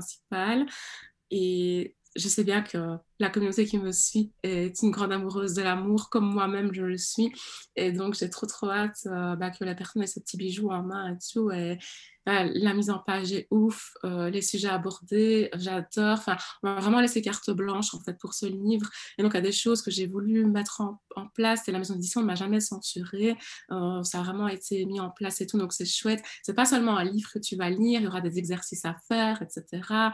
Et je sais bien que la communauté qui me suit est une grande amoureuse de l'amour, comme moi-même je le suis. Et donc, j'ai trop, trop hâte euh, bah, que la personne ait ce petit bijou en main et tout. Et la mise en page est ouf, euh, les sujets abordés, j'adore. Enfin, on m'a vraiment laissé carte blanche en fait pour ce livre. Et donc, il y a des choses que j'ai voulu mettre en, place et la maison d'édition ne m'a jamais censuré. Euh, ça a vraiment été mis en place et tout, donc c'est chouette. C'est pas seulement un livre que tu vas lire, il y aura des exercices à faire, etc.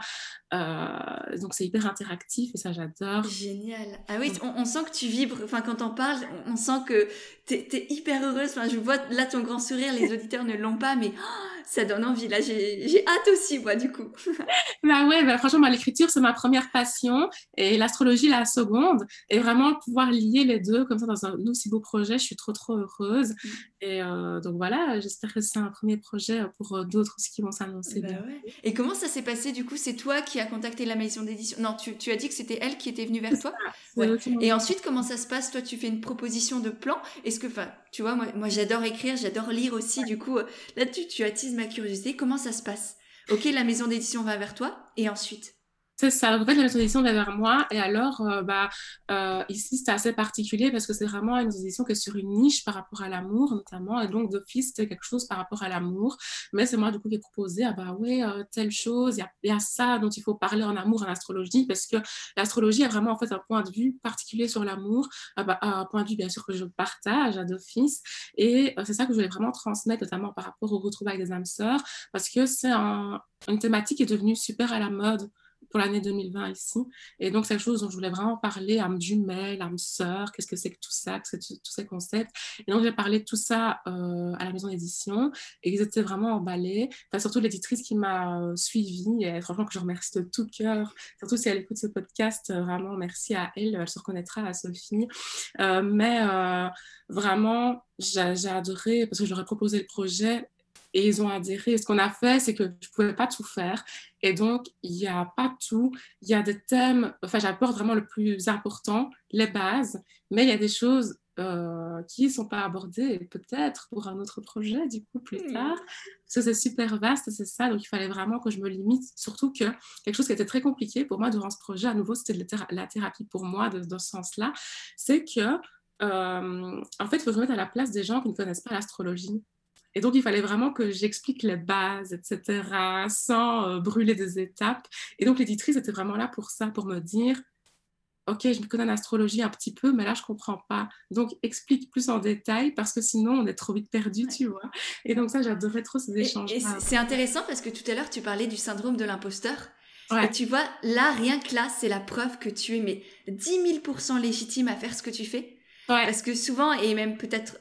Donc, c'est hyper interactif et ça, j'adore. Génial. Ah oui, on, sent que tu vibres. Enfin, quand on parle, on, sent que tu es, hyper heureuse. Enfin, je vois là ton grand sourire, les auditeurs ne l'ont pas, mais oh, ça donne envie. Là, j'ai hâte aussi, moi, du coup. bah ouais, bah, franchement, l'écriture, c'est ma première passion et l'astrologie, la seconde. Et vraiment, pouvoir lier les deux comme ça dans un aussi beau projet, je suis trop, trop heureuse. Mm. Et euh, donc voilà, j'espère que c'est un premier projet pour euh, d'autres aussi qui vont s'annoncer. Bah et comment ça s'est passé, du coup? C'est toi qui as contacté la maison d'édition? Non, tu, tu, as dit que c'était elle qui était venue vers toi? Et ensuite, comment ça se passe? Toi, tu fais une proposition de plan. Est-ce que, enfin, tu vois, moi, moi j'adore écrire, j'adore lire aussi. Du coup, euh, là, tu, tu attises ma curiosité. Comment ça se passe? Ok, la maison d'édition va vers toi. Et ensuite? C'est ça. en fait, la vient vers moi. Et alors, euh, bah, euh, ici, c'est assez particulier parce que c'est vraiment une maison d'édition qui est sur une niche par rapport à l'amour, notamment. Et donc, d'office, c'est quelque chose par rapport à l'amour. Mais c'est moi, du coup, qui ai proposé, ah bah ouais, euh, telle chose, il y, a ça dont il faut parler en amour, en astrologie, parce que l'astrologie a vraiment, en fait, un point de vue particulier sur l'amour, ah bah, un point de vue, bien sûr, que je partage à d'office. Et c'est ça que je voulais vraiment transmettre, notamment par rapport au retrouvailles des âmes sœurs, parce que c'est une thématique qui est devenue super à la mode pour l'année 2020 ici. Et donc, c'est quelque chose dont je voulais vraiment parler, âme jumelle, âme sœur, qu'est-ce que c'est que tout ça, que tous ces concepts. Et donc, j'ai parlé de tout ça euh, à la maison d'édition et ils étaient vraiment emballés. Enfin, surtout l'éditrice qui m'a euh, suivie et franchement que je remercie de tout cœur. Surtout si elle écoute ce podcast, euh, vraiment merci à elle. Elle se reconnaîtra à Sophie. mais vraiment, j'ai adoré parce que j'aurais proposé le projet et ils ont adhéré. ce qu'on a fait, c'est que je ne pouvais pas tout faire. Et donc, il n'y a pas tout. Il y a des thèmes, enfin, j'apporte vraiment le plus important, les bases, mais il y a des choses euh, qui ne sont pas abordées, peut-être pour un autre projet, du coup, plus hmm. tard. Parce que c'est super vaste, c'est ça. Donc, il fallait vraiment que je me limite. Surtout que quelque chose qui était très compliqué pour moi durant ce projet, à nouveau, c'était la thérapie pour moi, de, dans ce sens-là, c'est que, euh, en fait, il faut se mettre à la place des gens qui ne connaissent pas l'astrologie. Et donc, il fallait vraiment que j'explique les bases, etc., sans euh, brûler des étapes. Et donc, l'éditrice était vraiment là pour ça, pour me dire, OK, je me connais en astrologie un petit peu, mais là, je ne comprends pas. Donc, explique plus en détail, parce que sinon, on est trop vite perdu, tu vois. Et donc, ça, j'adorais trop ces échanges. Et, c'est intéressant parce que tout à l'heure, tu parlais du syndrome de l'imposteur. Et tu vois, là, rien que là, c'est la preuve que tu es mais 10 000 légitime à faire ce que tu fais. Parce que souvent, et même peut-être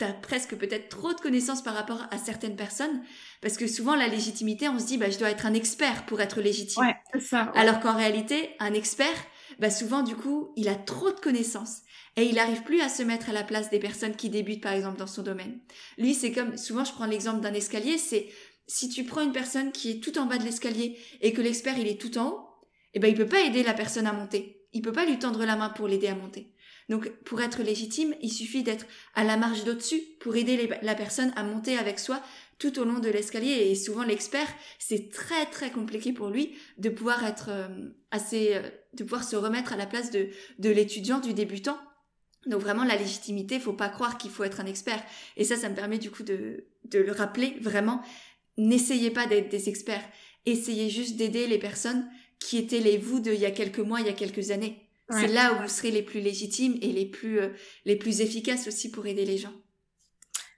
t'as presque peut-être trop de connaissances par rapport à certaines personnes, parce que souvent la légitimité, on se dit, bah, je dois être un expert pour être légitime. Ouais, ça. Alors qu'en réalité, un expert, bah, souvent du coup, il a trop de connaissances et il n'arrive plus à se mettre à la place des personnes qui débutent par exemple dans son domaine. Lui, c'est comme, souvent je prends l'exemple d'un escalier, c'est si tu prends une personne qui est tout en bas de l'escalier et que l'expert il est tout en haut, eh ben il peut pas aider la personne à monter. Il peut pas lui tendre la main pour l'aider à monter. Donc pour être légitime, il suffit d'être à la marge d'au-dessus pour aider la personne à monter avec soi tout au long de l'escalier. Et souvent l'expert, c'est très très compliqué pour lui de pouvoir être euh, assez, euh, de pouvoir se remettre à la place de, l'étudiant, du débutant. Donc vraiment la légitimité, faut pas croire qu'il faut être un expert. Et ça, ça me permet du coup de, de le rappeler vraiment. N'essayez pas d'être des experts. Essayez juste d'aider les personnes qui étaient les vous de il y a quelques mois, il y a quelques années. C'est là où vous serez les plus légitimes et les plus, euh, les plus efficaces aussi pour aider les gens.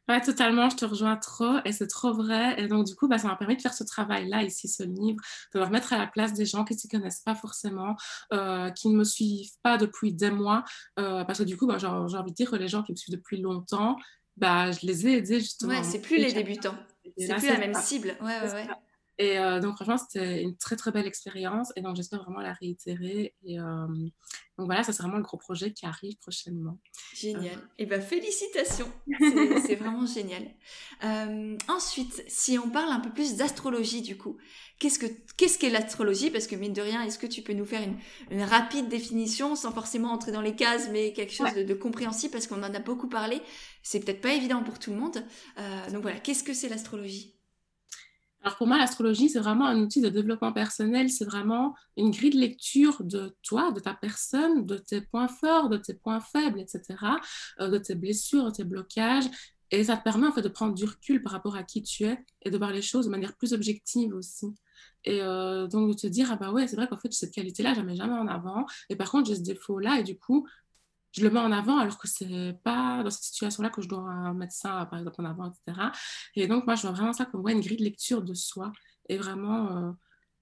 Ouais, totalement, je te rejoins trop et c'est trop vrai. Et donc, du coup, bah, ça m'a permis de faire ce travail-là ici, ce livre, de me remettre à la place des gens qui ne s'y connaissent pas forcément, euh, qui ne me suivent pas depuis des mois. Euh, parce que du coup, bah, j'ai envie de dire que les gens qui me suivent depuis longtemps, bah, je les ai aidés justement. Ouais, c'est plus les débutants. C'est plus la même cible. Ouais, ouais, ouais. Et euh, donc, franchement, c'était une très, très belle expérience. Et donc, j'espère vraiment la réitérer. Et euh, donc, voilà, ça, c'est vraiment le gros projet qui arrive prochainement. Génial. Euh, et eh bien, félicitations. C'est vraiment génial. ensuite, si on parle un peu plus d'astrologie, du coup, qu'est-ce que qu'est-ce qu'est l'astrologie? Parce que, mine de rien, est-ce que tu peux nous faire une, une, rapide définition sans forcément entrer dans les cases, mais quelque chose de, de, compréhensible? Parce qu'on en a beaucoup parlé. C'est peut-être pas évident pour tout le monde. donc, voilà, qu'est-ce que c'est l'astrologie? Alors pour moi, l'astrologie, c'est vraiment un outil de développement personnel, c'est vraiment une grille de lecture de toi, de ta personne, de tes points forts, de tes points faibles, etc., euh, de tes blessures, de tes blocages. Et ça te permet en fait de prendre du recul par rapport à qui tu es et de voir les choses de manière plus objective aussi. Et euh, donc de te dire, ah bah ouais, c'est vrai qu'en fait, cette qualité-là, je jamais en avant. Et par contre, j'ai ce défaut-là. Et du coup, je le mets en avant alors que c'est pas dans cette situation-là que je dois mettre ça, par exemple, en avant, etc. Et donc, moi, je vois vraiment ça comme une grille de lecture de soi et vraiment euh,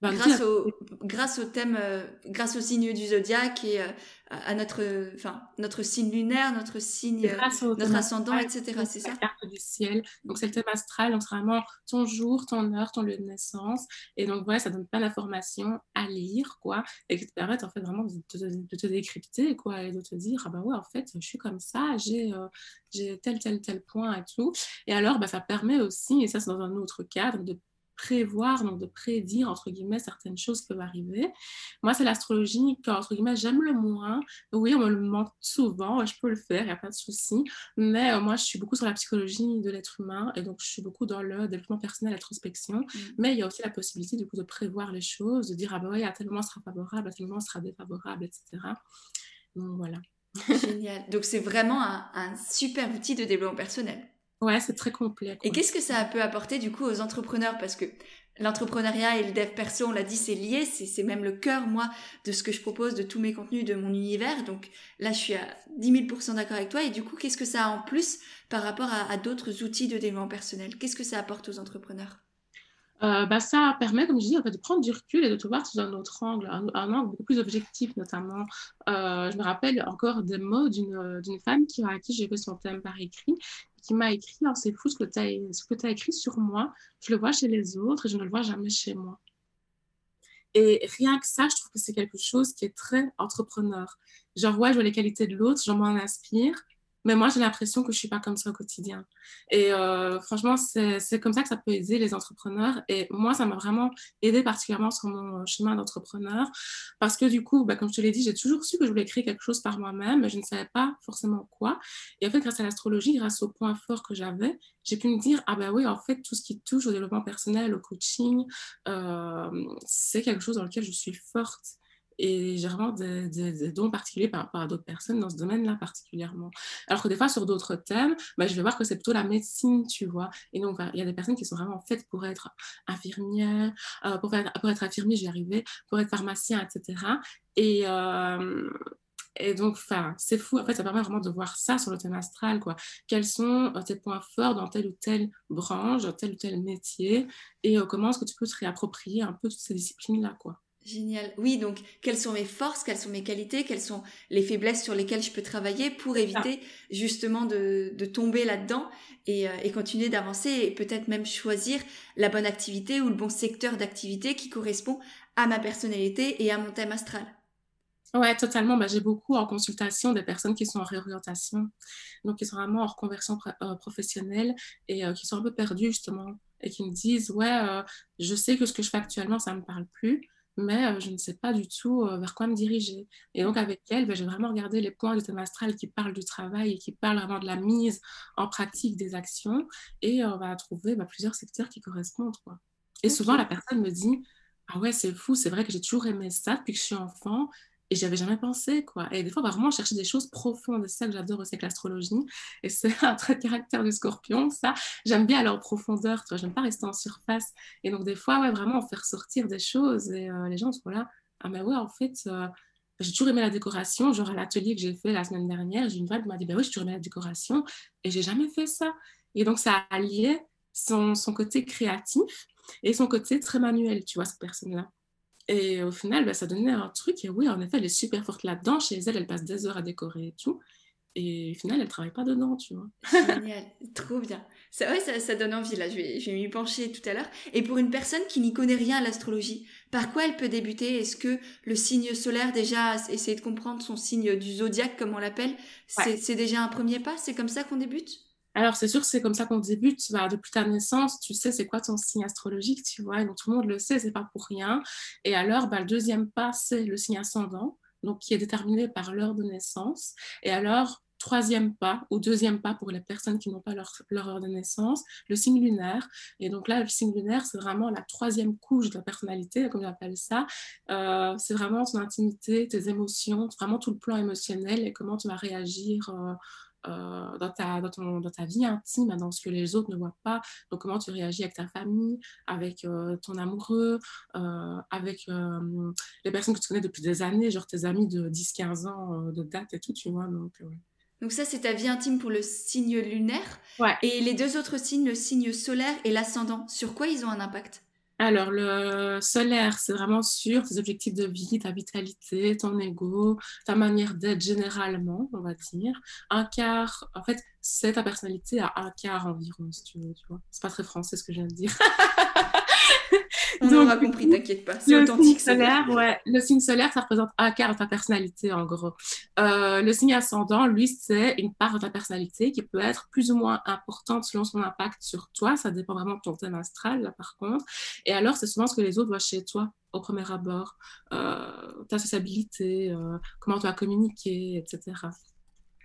ben, grâce, au, grâce au thème, euh, grâce au signe du zodiaque et euh, à notre, enfin, notre signe lunaire, notre signe, notre ascendant, etc. C'est ça? La carte du ciel. Donc c'est le thème astral. Donc c'est vraiment ton jour, ton heure, ton lieu de naissance. Et donc voilà, ça donne plein d'informations à lire, quoi, et qui te permettent en fait vraiment de te, de te, décrypter, quoi, et de te dire ah bah ouais, en fait, je suis comme ça, j'ai j'ai tel tel tel point et tout. Et alors, bah, ça permet aussi, et ça c'est dans un autre cadre, de prévoir, donc de prédire, entre guillemets, certaines choses qui peuvent arriver. Moi, c'est l'astrologie que, entre guillemets, j'aime le moins. Oui, on me le demande souvent, je peux le faire, il n'y a pas de souci. Mais euh, moi, je suis beaucoup sur la psychologie de l'être humain et donc je suis beaucoup dans le développement personnel, l'introspection. Mmh. Mais il y a aussi la possibilité, du coup, de prévoir les choses, de dire, ah ben oui, à tel moment, sera favorable, à tel moment, sera défavorable, etc. Donc voilà. Génial. Donc c'est vraiment un, un super outil de développement personnel. Ouais, c'est très complet. Et qu'est-ce que ça peut apporter du coup aux entrepreneurs? Parce que l'entrepreneuriat et le dev perso, on l'a dit, c'est lié, c'est même le cœur, moi, de ce que je propose, de tous mes contenus, de mon univers. Donc là, je suis à 10 000% d'accord avec toi. Et du coup, qu'est-ce que ça a en plus par rapport à, d'autres outils de développement personnel? Qu'est-ce que ça apporte aux entrepreneurs? Euh, bah, ça permet, comme je dis, en fait, de prendre du recul et de te voir sous un autre angle, un, angle beaucoup plus objectif notamment. Euh, je me rappelle encore des mots d'une femme qui, à qui j'ai fait son thème par écrit m'a écrit oh, c'est fou ce que tu as, écrit sur moi, je le vois chez les autres et je ne le vois jamais chez moi. Et rien que ça, je trouve que c'est quelque chose qui est très entrepreneur. Genre, je vois les qualités de l'autre, j'en m'en inspire, mais moi, j'ai l'impression que je suis pas comme ça au quotidien. Et euh, franchement, c'est comme ça que ça peut aider les entrepreneurs. Et moi, ça m'a vraiment aidé particulièrement sur mon chemin d'entrepreneur. Parce que du coup, bah, comme je te l'ai dit, j'ai toujours su que je voulais créer quelque chose par moi-même, mais je ne savais pas forcément quoi. Et en fait, grâce à l'astrologie, grâce au point fort que j'avais, j'ai pu me dire, ah ben oui, en fait, tout ce qui touche au développement personnel, au coaching, euh, c'est quelque chose dans lequel je suis forte et j'ai vraiment des, dons particuliers par rapport à d'autres personnes dans ce domaine-là particulièrement. Alors que des fois, sur d'autres thèmes, bah, je vais voir que c'est plutôt la médecine, tu vois. Et donc, il y a des personnes qui sont vraiment faites pour être infirmières, euh, pour, pour être infirmier, j'y arrivais, pour être pharmacien, etc. Et, euh, et donc, c'est fou. En fait, ça permet vraiment de voir ça sur le thème astral, quoi. Quels sont euh, tes points forts dans telle ou telle branche, dans tel ou tel métier, et comment est-ce que tu peux te réapproprier un peu toutes ces disciplines-là, quoi? Génial. Oui, donc quelles sont mes forces, quelles sont mes qualités, quelles sont les faiblesses sur lesquelles je peux travailler pour éviter justement de, tomber là-dedans et, euh, et, continuer d'avancer et peut-être même choisir la bonne activité ou le bon secteur d'activité qui correspond à ma personnalité et à mon thème astral. Ouais, totalement. Bah, j'ai beaucoup en consultation des personnes qui sont en réorientation, donc qui sont vraiment en reconversion euh, professionnelle et euh, qui sont un peu perdues justement et qui me disent ouais, je sais que ce que je fais actuellement ça me parle plus mais je ne sais pas du tout vers quoi me diriger. Et donc, avec elle, ben, j'ai vraiment regardé les points du thème astral qui parlent du travail et qui parlent vraiment de la mise en pratique des actions. Et on va trouver ben, plusieurs secteurs qui correspondent. Quoi. Et souvent, la personne me dit Ah ouais, c'est fou, c'est vrai que j'ai toujours aimé ça depuis que je suis enfant et j'y avais jamais pensé quoi. Et des fois vraiment chercher des choses profondes. C'est ça que j'adore aussi avec l'astrologie. Et c'est un trait de caractère du scorpion ça. J'aime bien aller en profondeur tu vois. J'aime pas rester en surface. Et donc des fois ouais vraiment faire sortir des choses et euh, les gens sont là. Ah mais ouais en fait euh, j'ai toujours aimé la décoration. Genre à l'atelier que j'ai fait la semaine dernière j'ai une femme qui m'a dit bah oui j'ai toujours aimé la décoration. Et j'ai jamais fait ça. Et donc ça a allié son, son côté créatif et son côté très manuel tu vois cette personne là et au final, bah, ça donnait un truc. Et oui, en effet, elle est super forte là-dedans. Chez elle, elle passe des heures à décorer et tout. Et au final, elle travaille pas dedans, tu vois. Génial, trop bien. Ça, ouais, ça, ça, donne envie, là. Je vais, je vais m'y pencher tout à l'heure. Et pour une personne qui n'y connaît rien à l'astrologie, par quoi elle peut débuter? Est-ce que le signe solaire, déjà, essayer de comprendre son signe du zodiaque, comme on l'appelle, c'est déjà un premier pas? C'est comme ça qu'on débute? Alors, c'est sûr, c'est comme ça qu'on débute. Bah, depuis ta naissance, tu sais c'est quoi ton signe astrologique, tu vois. Et donc, tout le monde le sait, c'est pas pour rien. Et alors, bah, le deuxième pas, c'est le signe ascendant, donc qui est déterminé par l'heure de naissance. Et alors, troisième pas ou deuxième pas pour les personnes qui n'ont pas leur, heure de naissance, le signe lunaire. Et donc là, le signe lunaire, c'est vraiment la troisième couche de la personnalité, comme j'appelle ça. Euh, c'est vraiment ton intimité, tes émotions, vraiment tout le plan émotionnel et comment tu vas réagir. Euh, euh, dans, ta, dans, ton, dans, ta vie intime, dans ce que les autres ne voient pas. Donc, comment tu réagis avec ta famille, avec euh, ton amoureux, euh, avec les personnes que tu connais depuis des années, genre tes amis de 10-15 ans de date et tout, tu vois. Donc, donc ça, c'est ta vie intime pour le signe lunaire. Ouais. Et les deux autres signes, le signe solaire et l'ascendant, sur quoi ils ont un impact? Alors, le solaire, c'est vraiment sur tes objectifs de vie, ta vitalité, ton ego, ta manière d'être généralement, on va dire. Un quart, en fait, c'est ta personnalité à un quart environ, si tu veux, tu vois. C'est pas très français ce que je viens de dire. on aura compris, t'inquiète pas. C'est authentique. Signe solaire, ouais. Le signe solaire, ça représente un quart de ta personnalité, en gros. Euh, le signe ascendant, lui, c'est une part de ta personnalité qui peut être plus ou moins importante selon son impact sur toi. Ça dépend vraiment de ton thème astral, là, par contre. Et alors, c'est souvent ce que les autres voient chez toi au premier abord. Euh, ta sociabilité, euh, comment tu as communiqué, etc.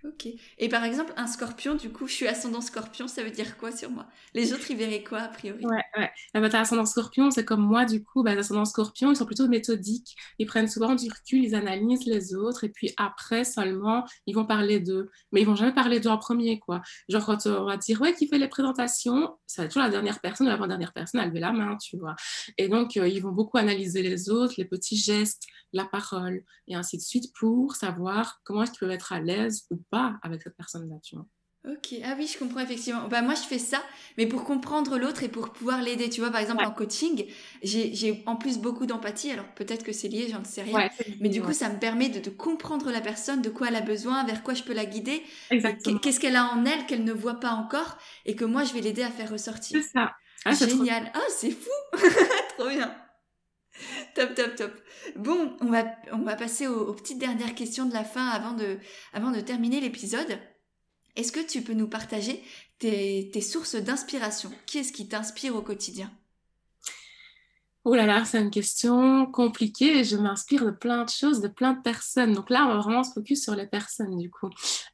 Ok. Et par exemple, un scorpion, du coup, je suis ascendant scorpion, ça veut dire quoi sur moi? Les autres, ils verraient quoi, a priori? Ouais, ouais. Ah bah, ascendant scorpion, c'est comme moi, du coup, bah, les ascendants scorpions, ils sont plutôt méthodiques. Ils prennent souvent du recul, ils analysent les autres, et puis après seulement, ils vont parler d'eux. Mais ils vont jamais parler d'eux en premier, quoi. Genre, quand on va dire, ouais, qui fait les présentations, c'est toujours la dernière personne, l'avant-dernière personne à lever la main, tu vois. Et donc, euh, ils vont beaucoup analyser les autres, les petits gestes, la parole, et ainsi de suite, pour savoir comment est-ce qu'ils peuvent être à l'aise ou pas avec cette personne-là, tu vois. Ok, ah oui, je comprends effectivement. Bah, moi, je fais ça, mais pour comprendre l'autre et pour pouvoir l'aider. Tu vois, par exemple, en coaching, j'ai en plus beaucoup d'empathie. Alors, peut-être que c'est lié, j'en sais rien. mais du coup, ça me permet de, de, comprendre la personne, de quoi elle a besoin, vers quoi je peux la guider. Qu'est-ce qu'elle a en elle qu'elle ne voit pas encore et que moi, je vais l'aider à faire ressortir. C'est ça. Ah, Génial. Ah, c'est fou. trop bien. top, top, top. Bon, on va, on va passer aux, petites dernières questions de la fin avant de, avant de terminer l'épisode. Est-ce que tu peux nous partager tes, tes sources d'inspiration? Qui est-ce qui t'inspire au quotidien? Oh là là, c'est une question compliquée. Je m'inspire de plein de choses, de plein de personnes. Donc là, on va vraiment se focus sur les personnes, du coup.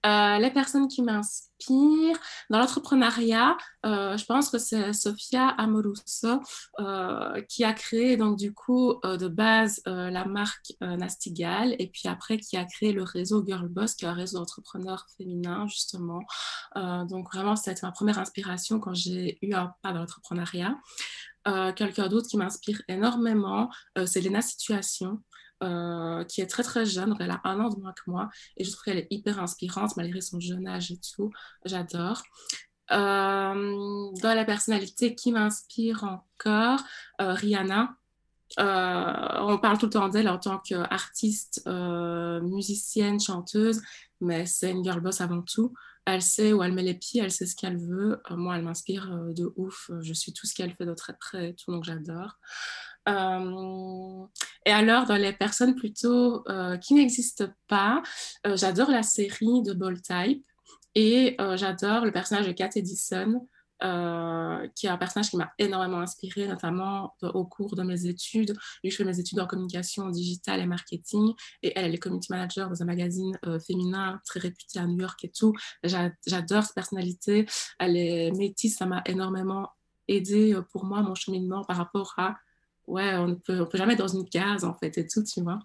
Euh, les personnes qui m'inspirent dans l'entrepreneuriat, euh, je pense que c'est Sofia Amoruso euh, qui a créé, donc du coup, de base, la marque Nastigal et puis après, qui a créé le réseau Girl Boss, qui est un réseau d'entrepreneurs féminins, justement. donc vraiment, c'était ma première inspiration quand j'ai eu un pas dans l'entrepreneuriat. Euh, quelqu'un d'autre qui m'inspire énormément, euh, c'est Lena Situation. Euh, qui est très très jeune, elle a un an de moins que moi, et je trouve qu'elle est hyper inspirante malgré son jeune âge et tout. J'adore. dans la personnalité qui m'inspire encore, Rihanna. on parle tout le temps d'elle en tant qu'artiste, musicienne, chanteuse, mais c'est une girl boss avant tout elle sait où elle met les pieds, elle sait ce qu'elle veut. Euh, moi, elle m'inspire euh, de ouf. Je suis tout ce qu'elle fait de très près et tout, donc j'adore. Euh, et alors, dans les personnes plutôt qui n'existent pas, j'adore la série de Ball Type et j'adore le personnage de Kat Edison. Euh, qui est un personnage qui m'a énormément inspirée, notamment au cours de mes études. Je fais mes études en communication digitale et marketing, et elle, elle est community manager dans un magazine euh, féminin très réputé à New York et tout. J'adore sa personnalité. Elle est métisse, ça m'a énormément aidé euh, pour moi, mon cheminement par rapport à, ouais, on ne peut jamais être dans une case, en fait, et tout, tu vois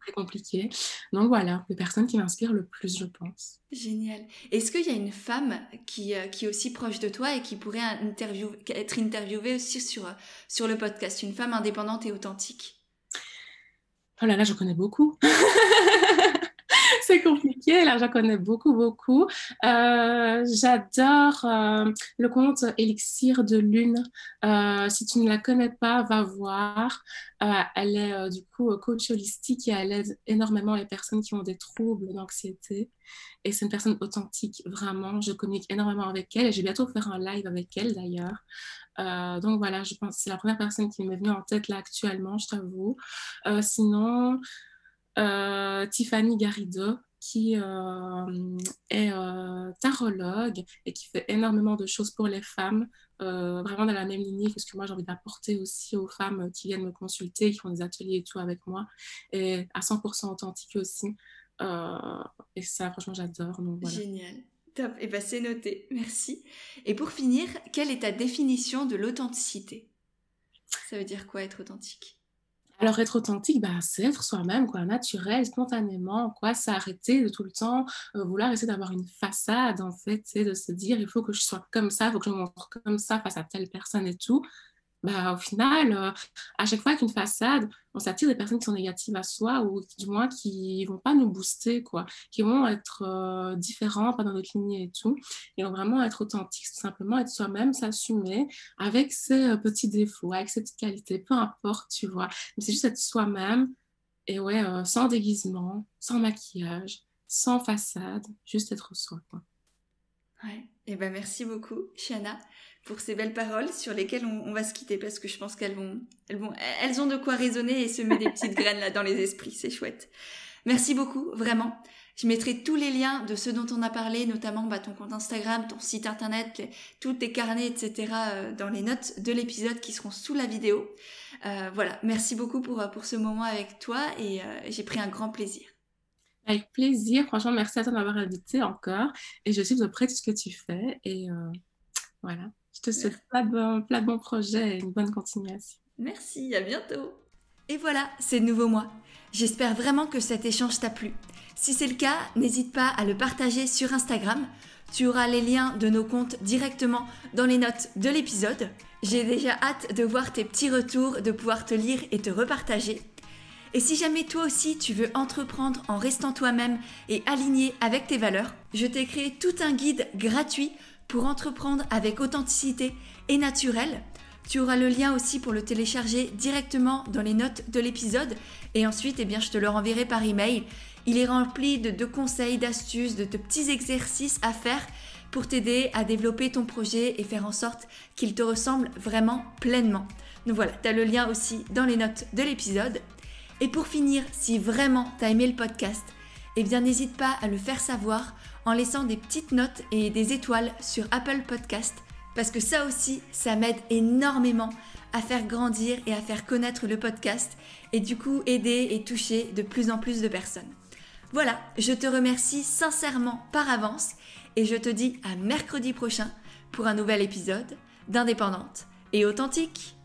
très compliqué. Donc voilà, les personnes qui m'inspirent le plus, je pense. Génial. Est-ce qu'il y a une femme qui, euh, qui est aussi proche de toi et qui pourrait interview, être interviewée aussi sur, sur le podcast? Une femme indépendante et authentique? Oh là là, je connais beaucoup. c'est compliqué. Là, j'en connais beaucoup, beaucoup. Euh, j'adore euh, le conte Élixir de Lune. Euh, si tu ne la connais pas, va voir. elle est du coup coach holistique et elle aide énormément les personnes qui ont des troubles d'anxiété. Et c'est une personne authentique, vraiment. Je communique énormément avec elle et je vais bientôt faire un live avec elle d'ailleurs. donc voilà, je pense que c'est la première personne qui m'est venue en tête là actuellement, je t'avoue. sinon, Tiffany Garrido, qui euh, est euh, tarologue et qui fait énormément de choses pour les femmes, vraiment dans la même lignée que ce que moi j'ai envie d'apporter aussi aux femmes qui viennent me consulter, qui font des ateliers et tout avec moi, et à 100% authentique aussi. et ça, franchement, j'adore. Génial. Top. Et eh ben, c'est noté. Merci. Et pour finir, quelle est ta définition de l'authenticité? Ça veut dire quoi être authentique? Alors, être authentique, bah, c'est être soi-même, quoi, naturel, spontanément, quoi, s'arrêter de tout le temps euh, vouloir essayer d'avoir une façade, en fait, de se dire, il faut que je sois comme ça, il faut que je me montre comme ça face à telle personne et tout bah, au final, euh, à chaque fois qu'une façade, on s'attire des personnes qui sont négatives à soi ou du moins qui vont pas nous booster, quoi, qui vont être euh, différents, pas dans notre lignée et tout. Et donc vraiment être authentique, tout simplement être soi-même, s'assumer avec ses euh, petits défauts, avec ses petites qualités, peu importe, tu vois. Mais c'est juste être soi-même et ouais, sans déguisement, sans maquillage, sans façade, juste être soi, quoi. Ouais. Et eh ben merci beaucoup, Shana, pour ces belles paroles sur lesquelles on, va se quitter parce que je pense qu'elles vont, elles vont, elles ont de quoi résonner et semer des petites graines là dans les esprits. C'est chouette. Merci beaucoup, vraiment. Je mettrai tous les liens de ce dont on a parlé, notamment bah, ton compte Instagram, ton site internet, tous tes carnets, etc. Euh, dans les notes de l'épisode qui seront sous la vidéo. Euh, voilà, merci beaucoup pour, pour ce moment avec toi et euh, j'ai pris un grand plaisir. Avec plaisir, franchement, merci à toi d'avoir invité encore et je suis près de ce que tu fais et voilà, je te souhaite plein de, bons, de projets et une bonne continuation. Merci, à bientôt. Et voilà, c'est de nouveau moi. J'espère vraiment que cet échange t'a plu. Si c'est le cas, n'hésite pas à le partager sur Instagram. Tu auras les liens de nos comptes directement dans les notes de l'épisode. J'ai déjà hâte de voir tes petits retours, de pouvoir te lire et te repartager. Et si jamais toi aussi tu veux entreprendre en restant toi-même et aligné avec tes valeurs, je t'ai créé tout un guide gratuit pour entreprendre avec authenticité et naturel. Tu auras le lien aussi pour le télécharger directement dans les notes de l'épisode et ensuite eh bien, je te le renverrai par email il est rempli de, conseils, d'astuces, de, de petits exercices à faire pour t'aider à développer ton projet et faire en sorte qu'il te ressemble vraiment pleinement. Donc voilà, tu as le lien aussi dans les notes de l'épisode. Et pour finir, si vraiment tu as aimé le podcast, eh bien n'hésite pas à le faire savoir en laissant des petites notes et des étoiles sur Apple Podcast parce que ça aussi, ça m'aide énormément à faire grandir et à faire connaître le podcast et du coup aider et toucher de plus en plus de personnes. Voilà, je te remercie sincèrement par avance et je te dis à mercredi prochain pour un nouvel épisode d'Indépendante et authentique.